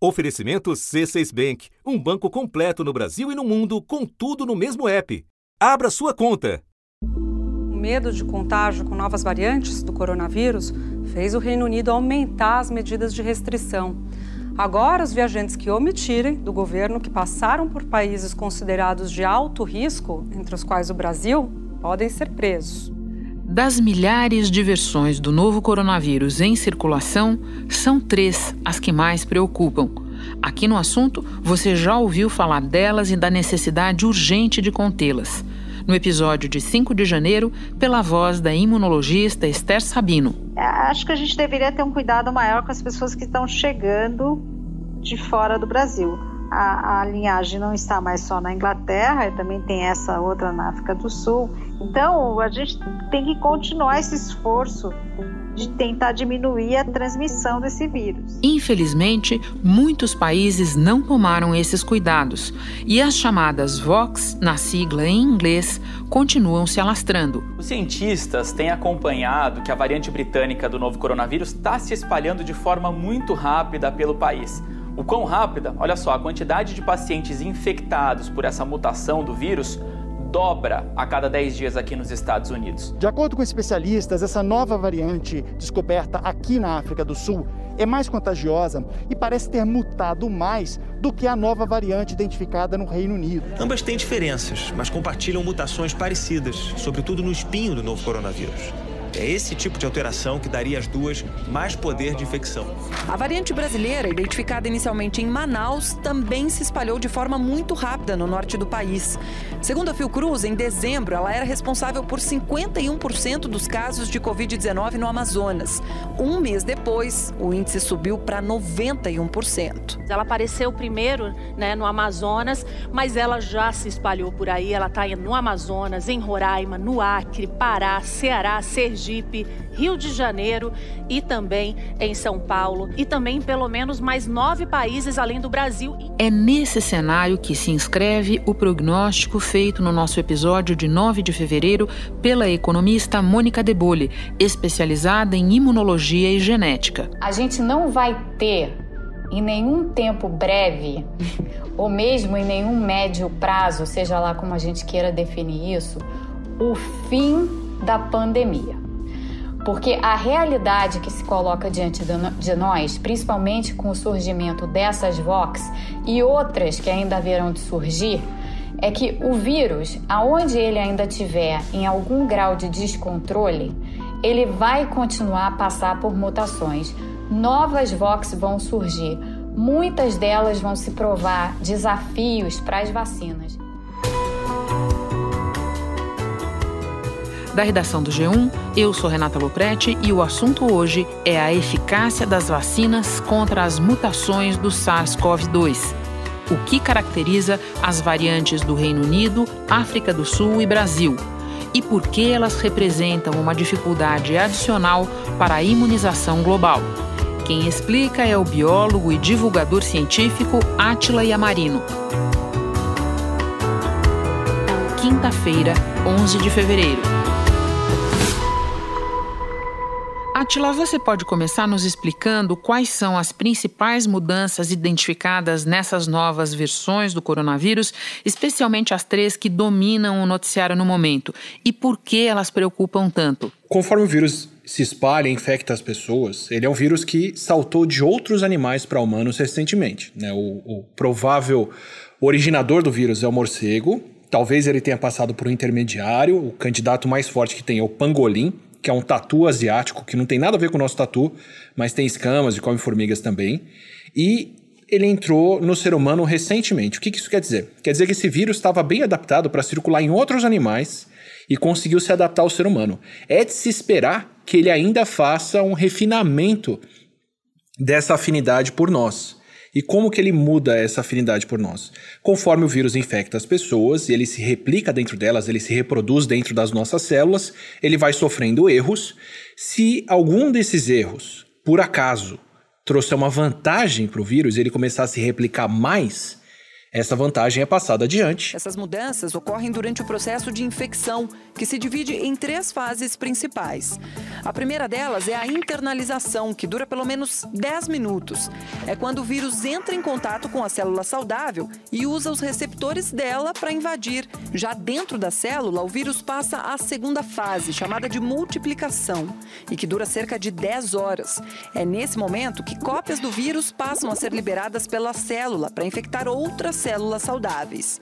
Oferecimento C6 Bank, um banco completo no Brasil e no mundo, com tudo no mesmo app. Abra sua conta. O medo de contágio com novas variantes do coronavírus fez o Reino Unido aumentar as medidas de restrição. Agora, os viajantes que omitirem do governo que passaram por países considerados de alto risco, entre os quais o Brasil, podem ser presos. Das milhares de versões do novo coronavírus em circulação, são três as que mais preocupam. Aqui no assunto, você já ouviu falar delas e da necessidade urgente de contê-las. No episódio de 5 de janeiro, pela voz da imunologista Esther Sabino. É, acho que a gente deveria ter um cuidado maior com as pessoas que estão chegando de fora do Brasil a, a, linhagem não está mais só na Inglaterra, também tem essa outra na África do Sul. Então, a gente tem que continuar esse esforço de tentar diminuir a transmissão desse vírus. Infelizmente, muitos países não tomaram esses cuidados e as chamadas VOX, na sigla em inglês, continuam se alastrando. Os cientistas têm acompanhado que a variante britânica do novo coronavírus está se espalhando de forma muito rápida pelo país. O quão rápida? Olha só, a quantidade de pacientes infectados por essa mutação do vírus dobra a cada 10 dias aqui nos Estados Unidos. De acordo com especialistas, essa nova variante descoberta aqui na África do Sul é mais contagiosa e parece ter mutado mais do que a nova variante identificada no Reino Unido. Ambas têm diferenças, mas compartilham mutações parecidas, sobretudo no espinho do novo coronavírus. É esse tipo de alteração que daria às duas mais poder de infecção. A variante brasileira, identificada inicialmente em Manaus, também se espalhou de forma muito rápida no norte do país. Segundo a Fiocruz, em dezembro, ela era responsável por 51% dos casos de Covid-19 no Amazonas. Um mês depois, o índice subiu para 91%. Ela apareceu primeiro né, no Amazonas, mas ela já se espalhou por aí. Ela está no Amazonas, em Roraima, no Acre, Pará, Ceará, Sergipe. Sergipe, Rio de Janeiro e também em São Paulo e também em pelo menos mais nove países além do Brasil. É nesse cenário que se inscreve o prognóstico feito no nosso episódio de 9 de fevereiro pela economista Mônica Debole, especializada em imunologia e genética. A gente não vai ter em nenhum tempo breve ou mesmo em nenhum médio prazo, seja lá como a gente queira definir isso, o fim da pandemia. Porque a realidade que se coloca diante de nós, principalmente com o surgimento dessas VOX e outras que ainda haverão de surgir, é que o vírus, aonde ele ainda tiver em algum grau de descontrole, ele vai continuar a passar por mutações. Novas VOX vão surgir, muitas delas vão se provar desafios para as vacinas. Da redação do G1, eu sou Renata Loprete e o assunto hoje é a eficácia das vacinas contra as mutações do SARS-CoV-2. O que caracteriza as variantes do Reino Unido, África do Sul e Brasil? E por que elas representam uma dificuldade adicional para a imunização global? Quem explica é o biólogo e divulgador científico Átila Yamarino. Quinta-feira, 11 de fevereiro. Atila, você pode começar nos explicando quais são as principais mudanças identificadas nessas novas versões do coronavírus, especialmente as três que dominam o noticiário no momento, e por que elas preocupam tanto? Conforme o vírus se espalha e infecta as pessoas, ele é um vírus que saltou de outros animais para humanos recentemente. Né? O, o provável originador do vírus é o morcego, Talvez ele tenha passado por um intermediário. O candidato mais forte que tem é o pangolim, que é um tatu asiático, que não tem nada a ver com o nosso tatu, mas tem escamas e come formigas também. E ele entrou no ser humano recentemente. O que, isso quer dizer? Quer dizer que esse vírus estava bem adaptado para circular em outros animais e conseguiu se adaptar ao ser humano. É de se esperar que ele ainda faça um refinamento dessa afinidade por nós. E como que ele muda essa afinidade por nós? Conforme o vírus infecta as pessoas e ele se replica dentro delas, ele se reproduz dentro das nossas células, ele vai sofrendo erros. Se algum desses erros, por acaso, trouxer uma vantagem para o vírus e ele começar a se replicar mais, essa vantagem é passada adiante. Essas mudanças ocorrem durante o processo de infecção, que se divide em três fases principais. A primeira delas é a internalização, que dura pelo menos 10 minutos. É quando o vírus entra em contato com a célula saudável e usa os receptores dela para invadir. Já dentro da célula, o vírus passa à segunda fase, chamada de multiplicação, e que dura cerca de 10 horas. É nesse momento que cópias do vírus passam a ser liberadas pela célula para infectar outras células saudáveis.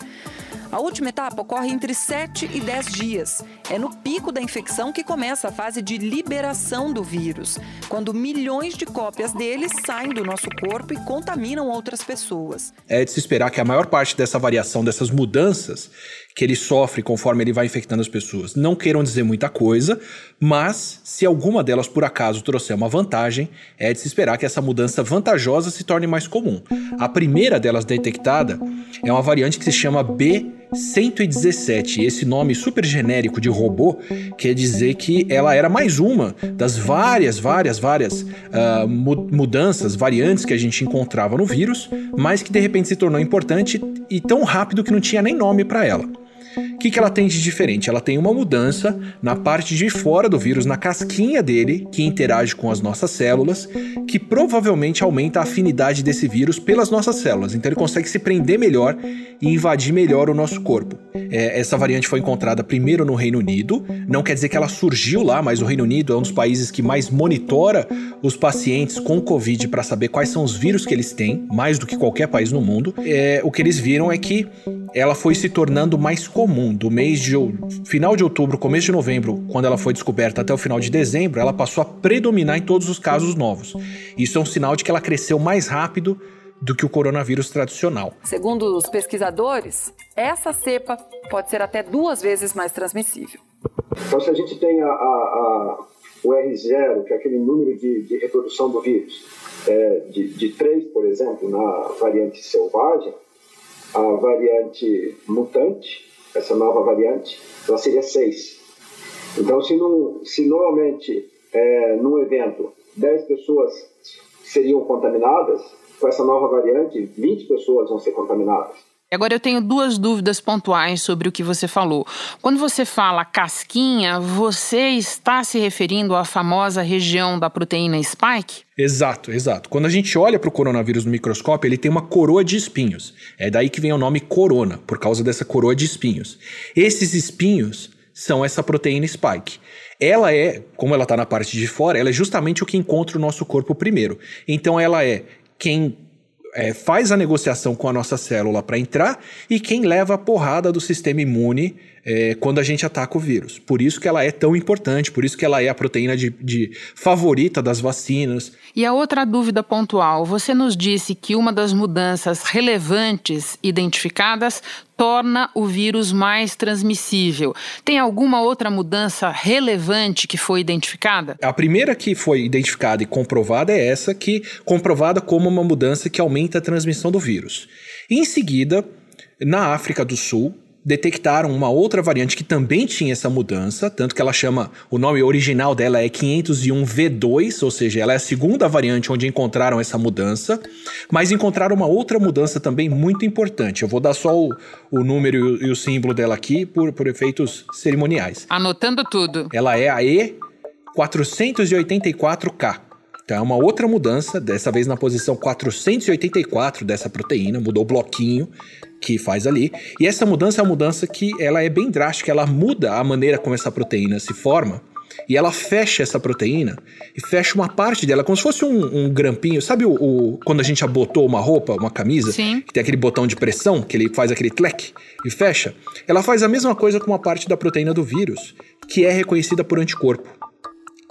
A última etapa ocorre entre 7 e 10 dias. É no pico da infecção que começa a fase de liberação do vírus, quando milhões de cópias dele saem do nosso corpo e contaminam outras pessoas. É de se esperar que a maior parte dessa variação, dessas mudanças que ele sofre conforme ele vai infectando as pessoas, não queiram dizer muita coisa, mas se alguma delas por acaso trouxer uma vantagem, é de se esperar que essa mudança vantajosa se torne mais comum. A primeira delas detectada é uma variante que se chama B117. Esse nome super genérico de robô quer dizer que ela era mais uma das várias, várias, várias uh, mudanças, variantes que a gente encontrava no vírus, mas que de repente se tornou importante e tão rápido que não tinha nem nome para ela. Que, que ela tem de diferente? Ela tem uma mudança na parte de fora do vírus, na casquinha dele, que interage com as nossas células, que provavelmente aumenta a afinidade desse vírus pelas nossas células. Então ele consegue se prender melhor e invadir melhor o nosso corpo. É, essa variante foi encontrada primeiro no Reino Unido, não quer dizer que ela surgiu lá, mas o Reino Unido é um dos países que mais monitora os pacientes com Covid para saber quais são os vírus que eles têm, mais do que qualquer país no mundo. É, o que eles viram é que ela foi se tornando mais comum. Do mês de final de outubro, começo de novembro, quando ela foi descoberta até o final de dezembro, ela passou a predominar em todos os casos novos. Isso é um sinal de que ela cresceu mais rápido do que o coronavírus tradicional. Segundo os pesquisadores, essa cepa pode ser até duas vezes mais transmissível. Então, se a gente tem a, a, a, o R0, que é aquele número de, de reprodução do vírus, é, de, de 3, por exemplo, na variante selvagem, a variante mutante, essa nova variante, ela seria 6. Então, se, se normalmente é, num evento 10 pessoas seriam contaminadas, com essa nova variante, 20 pessoas vão ser contaminadas. Agora eu tenho duas dúvidas pontuais sobre o que você falou. Quando você fala casquinha, você está se referindo à famosa região da proteína spike? Exato, exato. Quando a gente olha para o coronavírus no microscópio, ele tem uma coroa de espinhos. É daí que vem o nome corona, por causa dessa coroa de espinhos. Esses espinhos são essa proteína spike. Ela é, como ela está na parte de fora, ela é justamente o que encontra o nosso corpo primeiro. Então ela é quem é, faz a negociação com a nossa célula para entrar e quem leva a porrada do sistema imune é, quando a gente ataca o vírus. Por isso que ela é tão importante, por isso que ela é a proteína de, de favorita das vacinas. E a outra dúvida pontual, você nos disse que uma das mudanças relevantes identificadas torna o vírus mais transmissível. Tem alguma outra mudança relevante que foi identificada? A primeira que foi identificada e comprovada é essa que comprovada como uma mudança que aumenta a transmissão do vírus. Em seguida, na África do Sul, detectaram uma outra variante que também tinha essa mudança, tanto que ela chama, o nome original dela é 501V2, ou seja, ela é a segunda variante onde encontraram essa mudança, mas encontraram uma outra mudança também muito importante. Eu vou dar só o, o número e o, símbolo dela aqui por, por efeitos cerimoniais. Anotando tudo. Ela é a E484K. Então é uma outra mudança, dessa vez na posição 484 dessa proteína, mudou o bloquinho que faz ali. E essa mudança é uma mudança que ela é bem drástica, ela muda a maneira como essa proteína se forma. E ela fecha essa proteína e fecha uma parte dela, como se fosse um, um grampinho. Sabe o, o, quando a gente abotou uma roupa, uma camisa? Sim. Que tem aquele botão de pressão, que ele faz aquele tlec e fecha? Ela faz a mesma coisa com uma parte da proteína do vírus, que é reconhecida por anticorpo.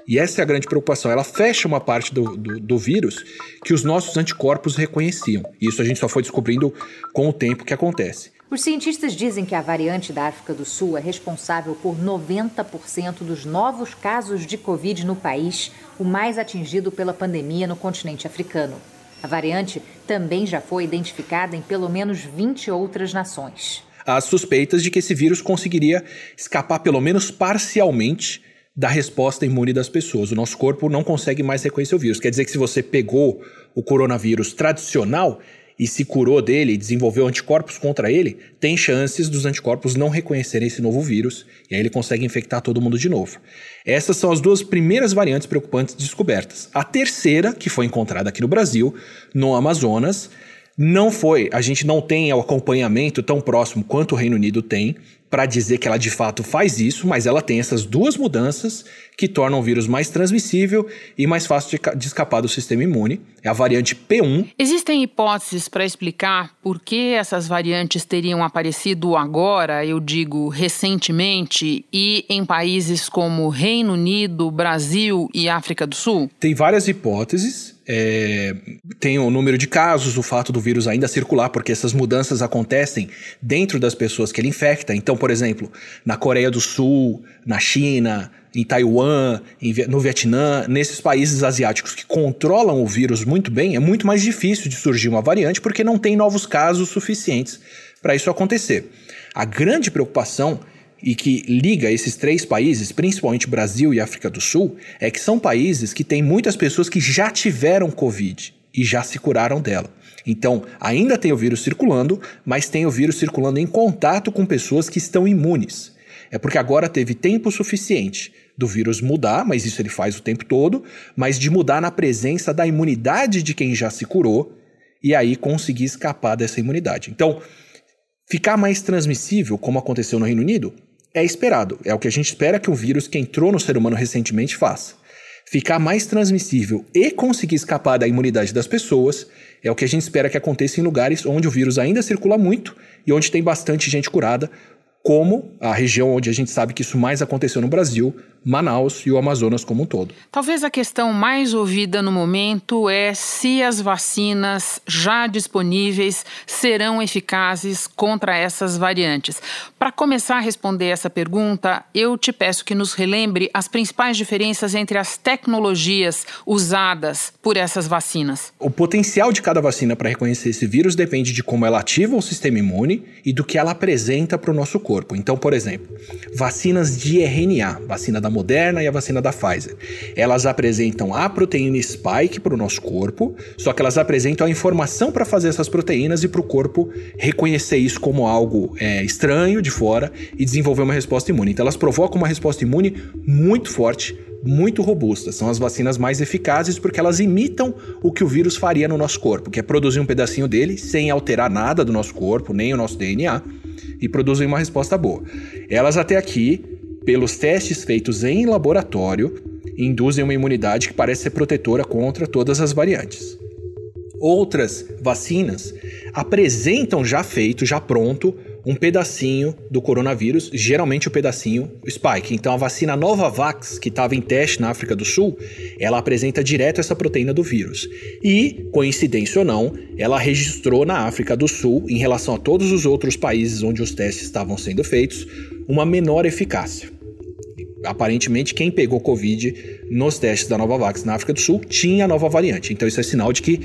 E essa é a grande preocupação. Ela fecha uma parte do, do, do, vírus que os nossos anticorpos reconheciam. E isso a gente só foi descobrindo com o tempo que acontece. Os cientistas dizem que a variante da África do Sul é responsável por 90% dos novos casos de Covid no país, o mais atingido pela pandemia no continente africano. A variante também já foi identificada em pelo menos 20 outras nações. Há suspeitas de que esse vírus conseguiria escapar pelo menos parcialmente da resposta imune das pessoas. O nosso corpo não consegue mais reconhecer o vírus. Quer dizer que se você pegou o coronavírus tradicional, e se curou dele desenvolveu anticorpos contra ele, tem chances dos anticorpos não reconhecerem esse novo vírus e aí ele consegue infectar todo mundo de novo. Essas são as duas primeiras variantes preocupantes descobertas. A terceira, que foi encontrada aqui no Brasil, no Amazonas, não foi, a gente não tem o acompanhamento tão próximo quanto o Reino Unido tem para dizer que ela de fato faz isso, mas ela tem essas duas mudanças que tornam o vírus mais transmissível e mais fácil de, de escapar do sistema imune. É a variante P1. Existem hipóteses para explicar por que essas variantes teriam aparecido agora, eu digo recentemente, e em países como Reino Unido, Brasil e África do Sul? Tem várias hipóteses. É, tem o número de casos, o fato do vírus ainda circular, porque essas mudanças acontecem dentro das pessoas que ele infecta. Então, por exemplo, na Coreia do Sul, na China, em Taiwan, no Vietnã, nesses países asiáticos que controlam o vírus muito bem, é muito mais difícil de surgir uma variante porque não tem novos casos suficientes para isso acontecer. A grande preocupação e que liga esses três países, principalmente Brasil e África do Sul, é que são países que têm muitas pessoas que já tiveram Covid e já se curaram dela. Então, ainda tem o vírus circulando, mas tem o vírus circulando em contato com pessoas que estão imunes. É porque agora teve tempo suficiente do vírus mudar, mas isso ele faz o tempo todo, mas de mudar na presença da imunidade de quem já se curou e aí conseguir escapar dessa imunidade. Então, ficar mais transmissível, como aconteceu no Reino Unido, é esperado. É o que a gente espera que o vírus que entrou no ser humano recentemente faça. Ficar mais transmissível e conseguir escapar da imunidade das pessoas é o que a gente espera que aconteça em lugares onde o vírus ainda circula muito e onde tem bastante gente curada, como a região onde a gente sabe que isso mais aconteceu no Brasil, Manaus e o Amazonas como um todo. Talvez a questão mais ouvida no momento é se as vacinas já disponíveis serão eficazes contra essas variantes. Para começar a responder essa pergunta, eu te peço que nos relembre as principais diferenças entre as tecnologias usadas por essas vacinas. O potencial de cada vacina para reconhecer esse vírus depende de como ela ativa o sistema imune e do que ela apresenta para o nosso corpo. Então, por exemplo, vacinas de RNA, vacina da Moderna e a vacina da Pfizer. Elas apresentam a proteína spike para o nosso corpo, só que elas apresentam a informação para fazer essas proteínas e para o corpo reconhecer isso como algo é, estranho de fora e desenvolver uma resposta imune. Então elas provocam uma resposta imune muito forte, muito robusta. São as vacinas mais eficazes porque elas imitam o que o vírus faria no nosso corpo, que é produzir um pedacinho dele sem alterar nada do nosso corpo, nem o nosso DNA, e produzem uma resposta boa. Elas até aqui pelos testes feitos em laboratório, induzem uma imunidade que parece ser protetora contra todas as variantes. Outras vacinas apresentam já feito, já pronto, um pedacinho do coronavírus, geralmente o pedacinho spike. Então a vacina Novavax, que estava em teste na África do Sul, ela apresenta direto essa proteína do vírus. E, coincidência ou não, ela registrou na África do Sul, em relação a todos os outros países onde os testes estavam sendo feitos, uma menor eficácia aparentemente quem pegou Covid nos testes da Novavax na África do Sul tinha a nova variante. Então isso é sinal de que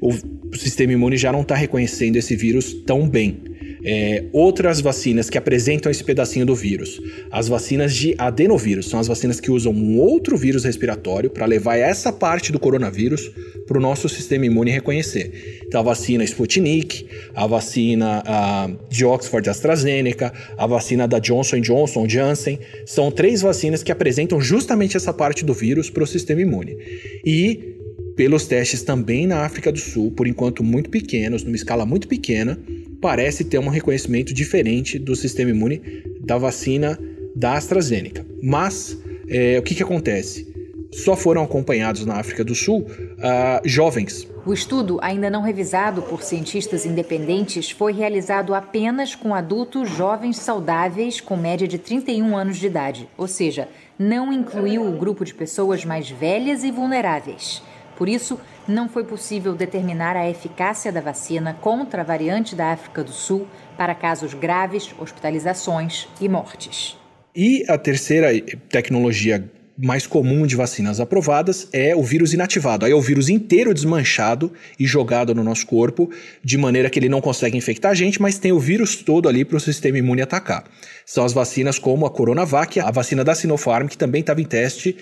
o sistema imune já não está reconhecendo esse vírus tão bem. É, outras vacinas que apresentam esse pedacinho do vírus, as vacinas de adenovírus, são as vacinas que usam um outro vírus respiratório para levar essa parte do coronavírus para o nosso sistema imune reconhecer. Então, a vacina Sputnik, a vacina a, de Oxford AstraZeneca, a vacina da Johnson Johnson Janssen, são três vacinas que apresentam justamente essa parte do vírus para o sistema imune. E pelos testes também na África do Sul, por enquanto muito pequenos, numa escala muito pequena, parece ter um reconhecimento diferente do sistema imune da vacina da AstraZeneca. Mas é, o que, que acontece? Só foram acompanhados na África do Sul uh, jovens. O estudo, ainda não revisado por cientistas independentes, foi realizado apenas com adultos jovens saudáveis com média de 31 anos de idade, ou seja, não incluiu o grupo de pessoas mais velhas e vulneráveis. Por isso, não foi possível determinar a eficácia da vacina contra a variante da África do Sul para casos graves, hospitalizações e mortes. E a terceira tecnologia mais comum de vacinas aprovadas é o vírus inativado. Aí é o vírus inteiro desmanchado e jogado no nosso corpo, de maneira que ele não consegue infectar a gente, mas tem o vírus todo ali para o sistema imune atacar. São as vacinas como a Coronavac, a vacina da Sinopharm, que também estava em teste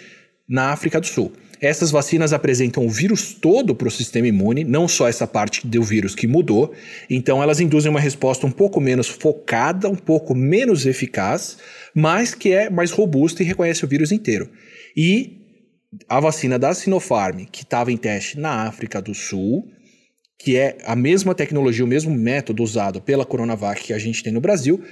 na África do Sul. Essas vacinas apresentam o vírus todo para o sistema imune, não só essa parte do vírus que mudou. Então, elas induzem uma resposta um pouco menos focada, um pouco menos eficaz, mas que é mais robusta e reconhece o vírus inteiro. E a vacina da Sinopharm, que estava em teste na África do Sul, que é a mesma tecnologia, o mesmo método usado pela Coronavac que a gente tem no Brasil,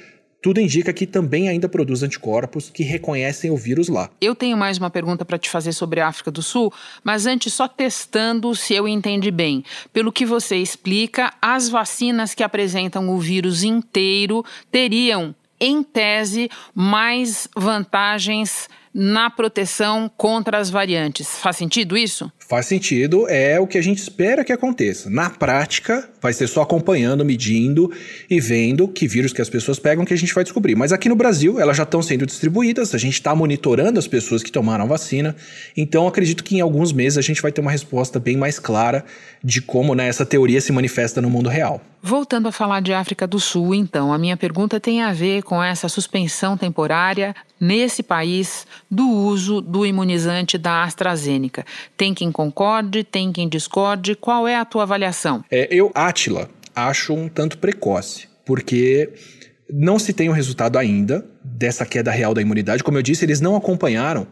tudo indica que também ainda produz anticorpos que reconhecem o vírus lá. Eu tenho mais uma pergunta para te fazer sobre a África do Sul, mas antes só testando se eu entendi bem. Pelo que você explica, as vacinas que apresentam o vírus inteiro teriam, em tese, mais vantagens na proteção contra as variantes. Faz sentido isso? Faz sentido, é o que a gente espera que aconteça. Na prática, vai ser só acompanhando, medindo e vendo que vírus que as pessoas pegam que a gente vai descobrir. Mas aqui no Brasil, elas já estão sendo distribuídas, a gente está monitorando as pessoas que tomaram a vacina, então acredito que em alguns meses a gente vai ter uma resposta bem mais clara de como né, essa teoria se manifesta no mundo real. Voltando a falar de África do Sul, então, a minha pergunta tem a ver com essa suspensão temporária nesse país do uso do imunizante da AstraZeneca. Tem quem concorde, tem quem discorde. Qual é a tua avaliação? É, eu, Átila, acho um tanto precoce, porque não se tem o resultado ainda dessa queda real da imunidade. Como eu disse, eles não acompanharam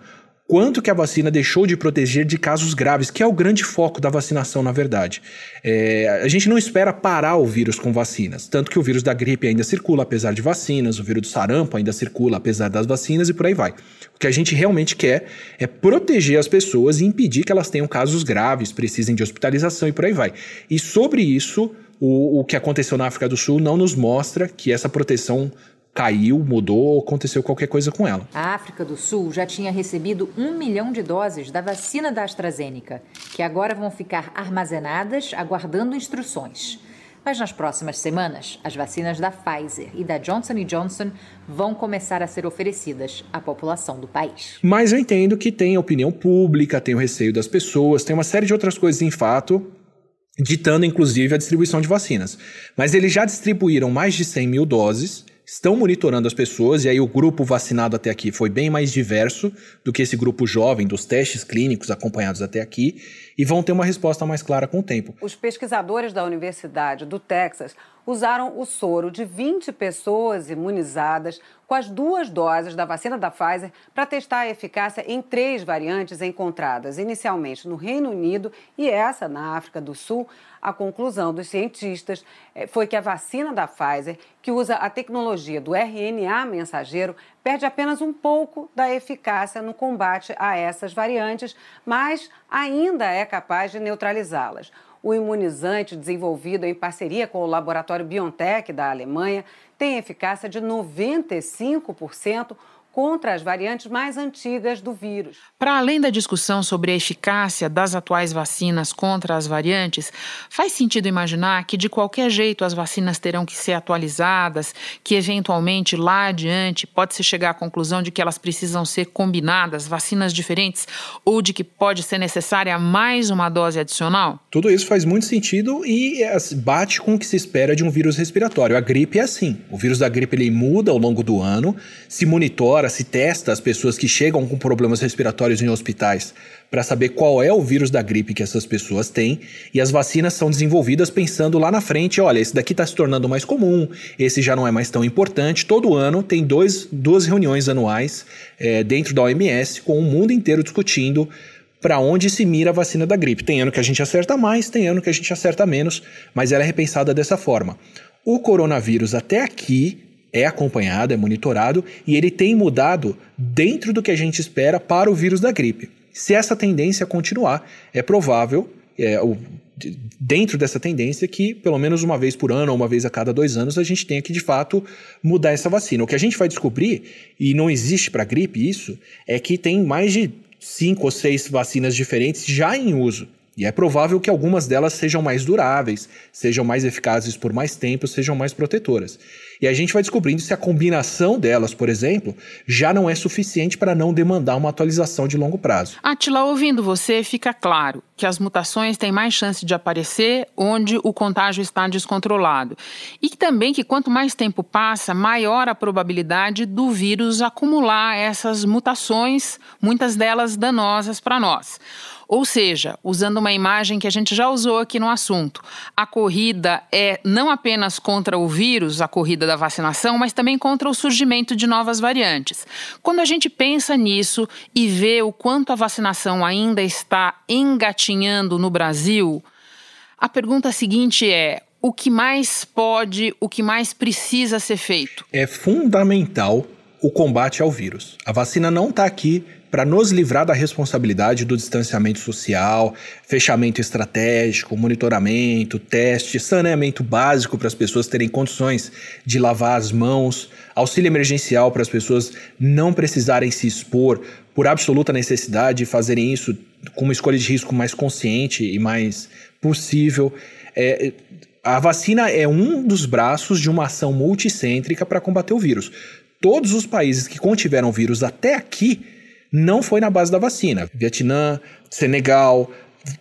quanto que a vacina deixou de proteger de casos graves, que é o grande foco da vacinação, na verdade. É, a gente não espera parar o vírus com vacinas, tanto que o vírus da gripe ainda circula apesar de vacinas, o vírus do sarampo ainda circula apesar das vacinas e por aí vai. O que a gente realmente quer é proteger as pessoas e impedir que elas tenham casos graves, precisem de hospitalização e por aí vai. E sobre isso, o, o que aconteceu na África do Sul não nos mostra que essa proteção caiu, mudou ou aconteceu qualquer coisa com ela. A África do Sul já tinha recebido um milhão de doses da vacina da AstraZeneca, que agora vão ficar armazenadas aguardando instruções. Mas nas próximas semanas, as vacinas da Pfizer e da Johnson Johnson vão começar a ser oferecidas à população do país. Mas eu entendo que tem opinião pública, tem o receio das pessoas, tem uma série de outras coisas em fato, ditando inclusive a distribuição de vacinas. Mas eles já distribuíram mais de 100 mil doses estão monitorando as pessoas, e aí o grupo vacinado até aqui foi bem mais diverso do que esse grupo jovem dos testes clínicos acompanhados até aqui, e vão ter uma resposta mais clara com o tempo. Os pesquisadores da Universidade do Texas usaram o soro de 20 pessoas imunizadas com as duas doses da vacina da Pfizer para testar a eficácia em três variantes encontradas inicialmente no Reino Unido e essa na África do Sul. A conclusão dos cientistas eh, foi que a vacina da Pfizer, que usa a tecnologia do RNA mensageiro, perde apenas um pouco da eficácia no combate a essas variantes, mas ainda é capaz de neutralizá-las. O imunizante desenvolvido em parceria com o laboratório BioNTech da Alemanha tem eficácia de 95% contra as variantes mais antigas do vírus. Para além da discussão sobre a eficácia das atuais vacinas contra as variantes, faz sentido imaginar que de qualquer jeito as vacinas terão que ser atualizadas, que eventualmente lá adiante pode-se chegar à conclusão de que elas precisam ser combinadas, vacinas diferentes, ou de que pode ser necessária mais uma dose adicional? Tudo isso faz muito sentido e é, bate com o que se espera de um vírus respiratório. A gripe é assim. O vírus da gripe ele muda ao longo do ano, se monitora agora se testa as pessoas que chegam com problemas respiratórios em hospitais para saber qual é o vírus da gripe que essas pessoas têm e as vacinas são desenvolvidas pensando lá na frente, olha, esse daqui está se tornando mais comum, esse já não é mais tão importante. Todo ano tem dois, duas reuniões anuais é, dentro da OMS com o mundo inteiro discutindo para onde se mira a vacina da gripe. Tem ano que a gente acerta mais, tem ano que a gente acerta menos, mas ela é repensada dessa forma. O coronavírus até aqui é acompanhado, é monitorado e ele tem mudado dentro do que a gente espera para o vírus da gripe. Se essa tendência continuar, é provável, é, o, dentro dessa tendência, que pelo menos uma vez por ano ou uma vez a cada dois anos a gente tenha que de fato mudar essa vacina. O que a gente vai descobrir, e não existe para gripe isso, é que tem mais de cinco ou seis vacinas diferentes já em uso. E é provável que algumas delas sejam mais duráveis, sejam mais eficazes por mais tempo, sejam mais protetoras. E a gente vai descobrindo se a combinação delas, por exemplo, já não é suficiente para não demandar uma atualização de longo prazo. Atila, ouvindo você, fica claro que as mutações têm mais chance de aparecer onde o contágio está descontrolado. E também que quanto mais tempo passa, maior a probabilidade do vírus acumular essas mutações, muitas delas danosas para nós. Ou seja, usando uma imagem que a gente já usou aqui no assunto, a corrida é não apenas contra o vírus, a corrida da vacinação, mas também contra o surgimento de novas variantes. Quando a gente pensa nisso e vê o quanto a vacinação ainda está engatinhando no Brasil, a pergunta seguinte é: o que mais pode, o que mais precisa ser feito? É fundamental o combate ao vírus. A vacina não está aqui para nos livrar da responsabilidade do distanciamento social, fechamento estratégico, monitoramento, teste, saneamento básico para as pessoas terem condições de lavar as mãos, auxílio emergencial para as pessoas não precisarem se expor por absoluta necessidade e fazerem isso com uma escolha de risco mais consciente e mais possível. É, a vacina é um dos braços de uma ação multicêntrica para combater o vírus. Todos os países que contiveram vírus até aqui não foi na base da vacina. Vietnã, Senegal,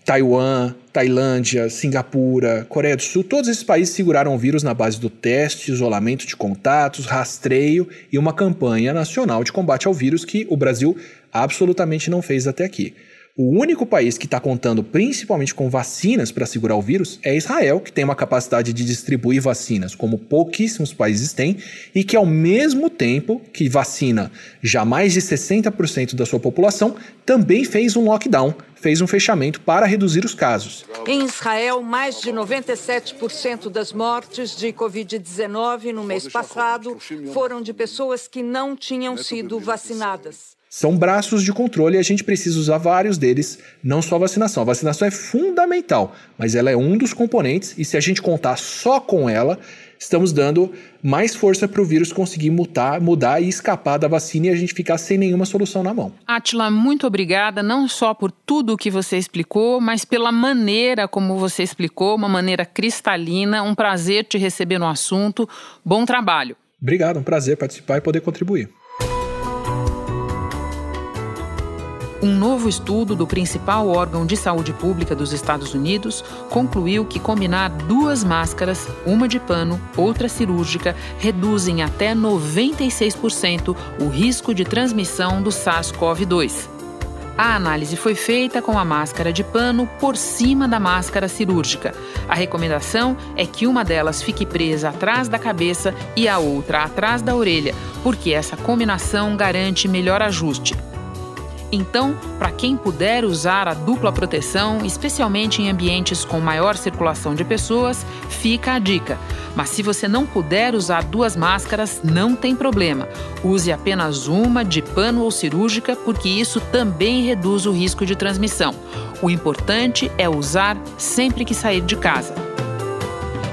Taiwan, Tailândia, Singapura, Coreia do Sul, todos esses países seguraram o vírus na base do teste, isolamento de contatos, rastreio e uma campanha nacional de combate ao vírus que o Brasil absolutamente não fez até aqui. O único país que está contando principalmente com vacinas para segurar o vírus é Israel, que tem uma capacidade de distribuir vacinas como pouquíssimos países têm e que, ao mesmo tempo que vacina já mais de 60% da sua população, também fez um lockdown, fez um fechamento para reduzir os casos. Em Israel, mais de 97% das mortes de Covid-19 no mês passado foram de pessoas que não tinham sido vacinadas. São braços de controle e a gente precisa usar vários deles, não só a vacinação. A vacinação é fundamental, mas ela é um dos componentes e se a gente contar só com ela, estamos dando mais força para o vírus conseguir mutar, mudar e escapar da vacina e a gente ficar sem nenhuma solução na mão. Atila, muito obrigada, não só por tudo o que você explicou, mas pela maneira como você explicou, uma maneira cristalina. Um prazer te receber no assunto. Bom trabalho. Obrigado, um prazer participar e poder contribuir. Um novo estudo do principal órgão de saúde pública dos Estados Unidos concluiu que combinar duas máscaras, uma de pano, outra cirúrgica, reduzem até 96% o risco de transmissão do SARS-CoV-2. A análise foi feita com a máscara de pano por cima da máscara cirúrgica. A recomendação é que uma delas fique presa atrás da cabeça e a outra atrás da orelha, porque essa combinação garante melhor ajuste. Então, para quem puder usar a dupla proteção, especialmente em ambientes com maior circulação de pessoas, fica a dica. Mas se você não puder usar duas máscaras, não tem problema. Use apenas uma de pano ou cirúrgica, porque isso também reduz o risco de transmissão. O importante é usar sempre que sair de casa.